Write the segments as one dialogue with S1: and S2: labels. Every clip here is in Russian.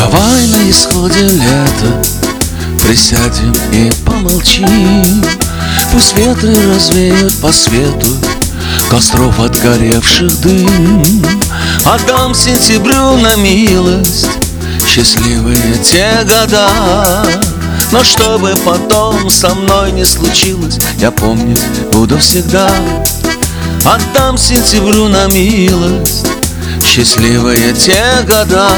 S1: На исходе лета Присядем и помолчим. Пусть ветры развеют по свету Костров отгоревших дым. Отдам сентябрю на милость Счастливые те года. Но чтобы потом со мной не случилось Я помнить буду всегда. Отдам сентябрю на милость Счастливые те года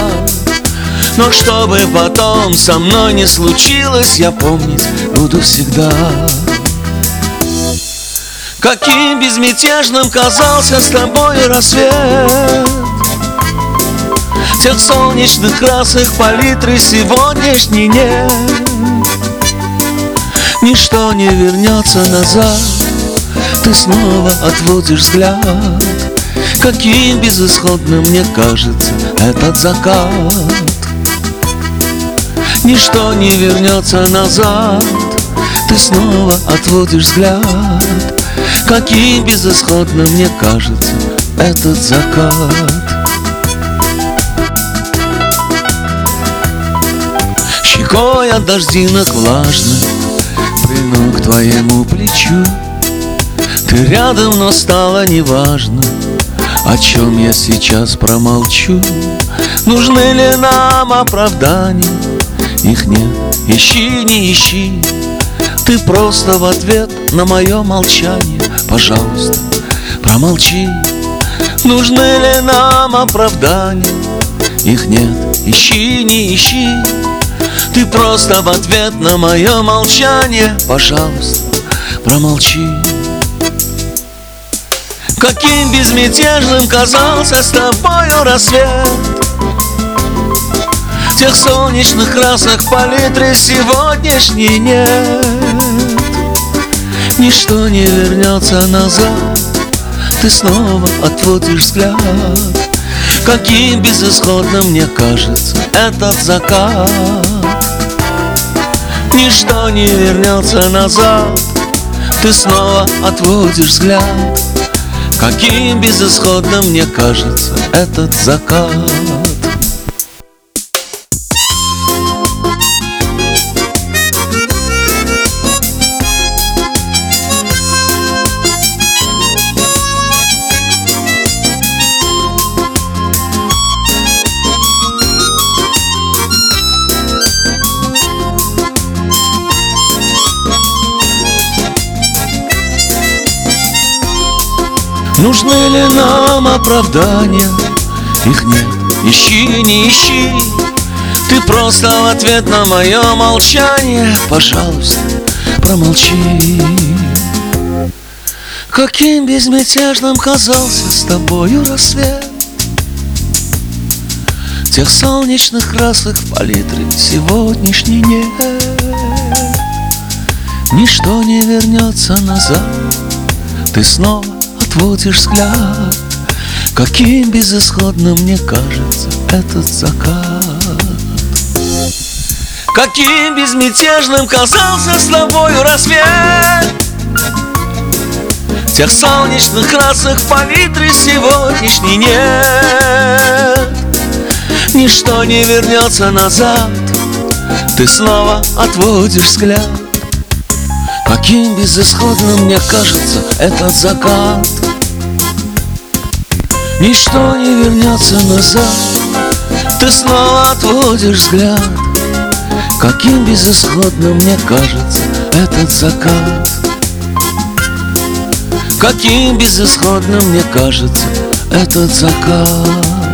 S1: Но чтобы потом со мной не случилось Я помнить буду всегда. Каким безмятежным казался с тобой рассвет. Тех солнечных красок палитры сегодняшней нет. Ничто не вернется назад Ты снова отводишь взгляд. Каким безысходным мне кажется этот закат Ничто не вернется назад. Ты снова отводишь взгляд. Каким безысходным мне кажется этот закат. Щекой от дождинок влажных Прильну к твоему плечу. Ты рядом, но стало неважно О чем я сейчас промолчу. Нужны ли нам оправдания? Их нет, ищи, не ищи. Ты просто в ответ на мое молчание Пожалуйста, промолчи. Нужны ли нам оправдания? Их нет, ищи, не ищи. Ты просто в ответ на мое молчание Пожалуйста, промолчи. Каким безмятежным казался с тобою рассвет Тех солнечных красок палитры сегодняшней нет. Ничто не вернется назад. Ты снова отводишь взгляд. Каким безысходным мне кажется этот закат. Ничто не вернется назад. Ты снова отводишь взгляд. Каким безысходным мне кажется этот закат Нужны ли нам оправдания? Их нет, ищи, не ищи. Ты просто в ответ на мое молчание Пожалуйста, промолчи. Каким безмятежным казался с тобою рассвет? Тех солнечных красок палитры сегодняшней нет. Ничто не вернется назад. Ты снова отводишь взгляд Каким безысходным мне кажется этот закат. Каким безмятежным казался с тобою рассвет. Тех солнечных красок палитры сегодняшней нет. Ничто не вернется назад. Ты снова отводишь взгляд Каким безысходным мне кажется этот закат. Ничто не вернется назад. Ты снова отводишь взгляд. Каким безысходным мне кажется этот закат. Каким безысходным мне кажется этот закат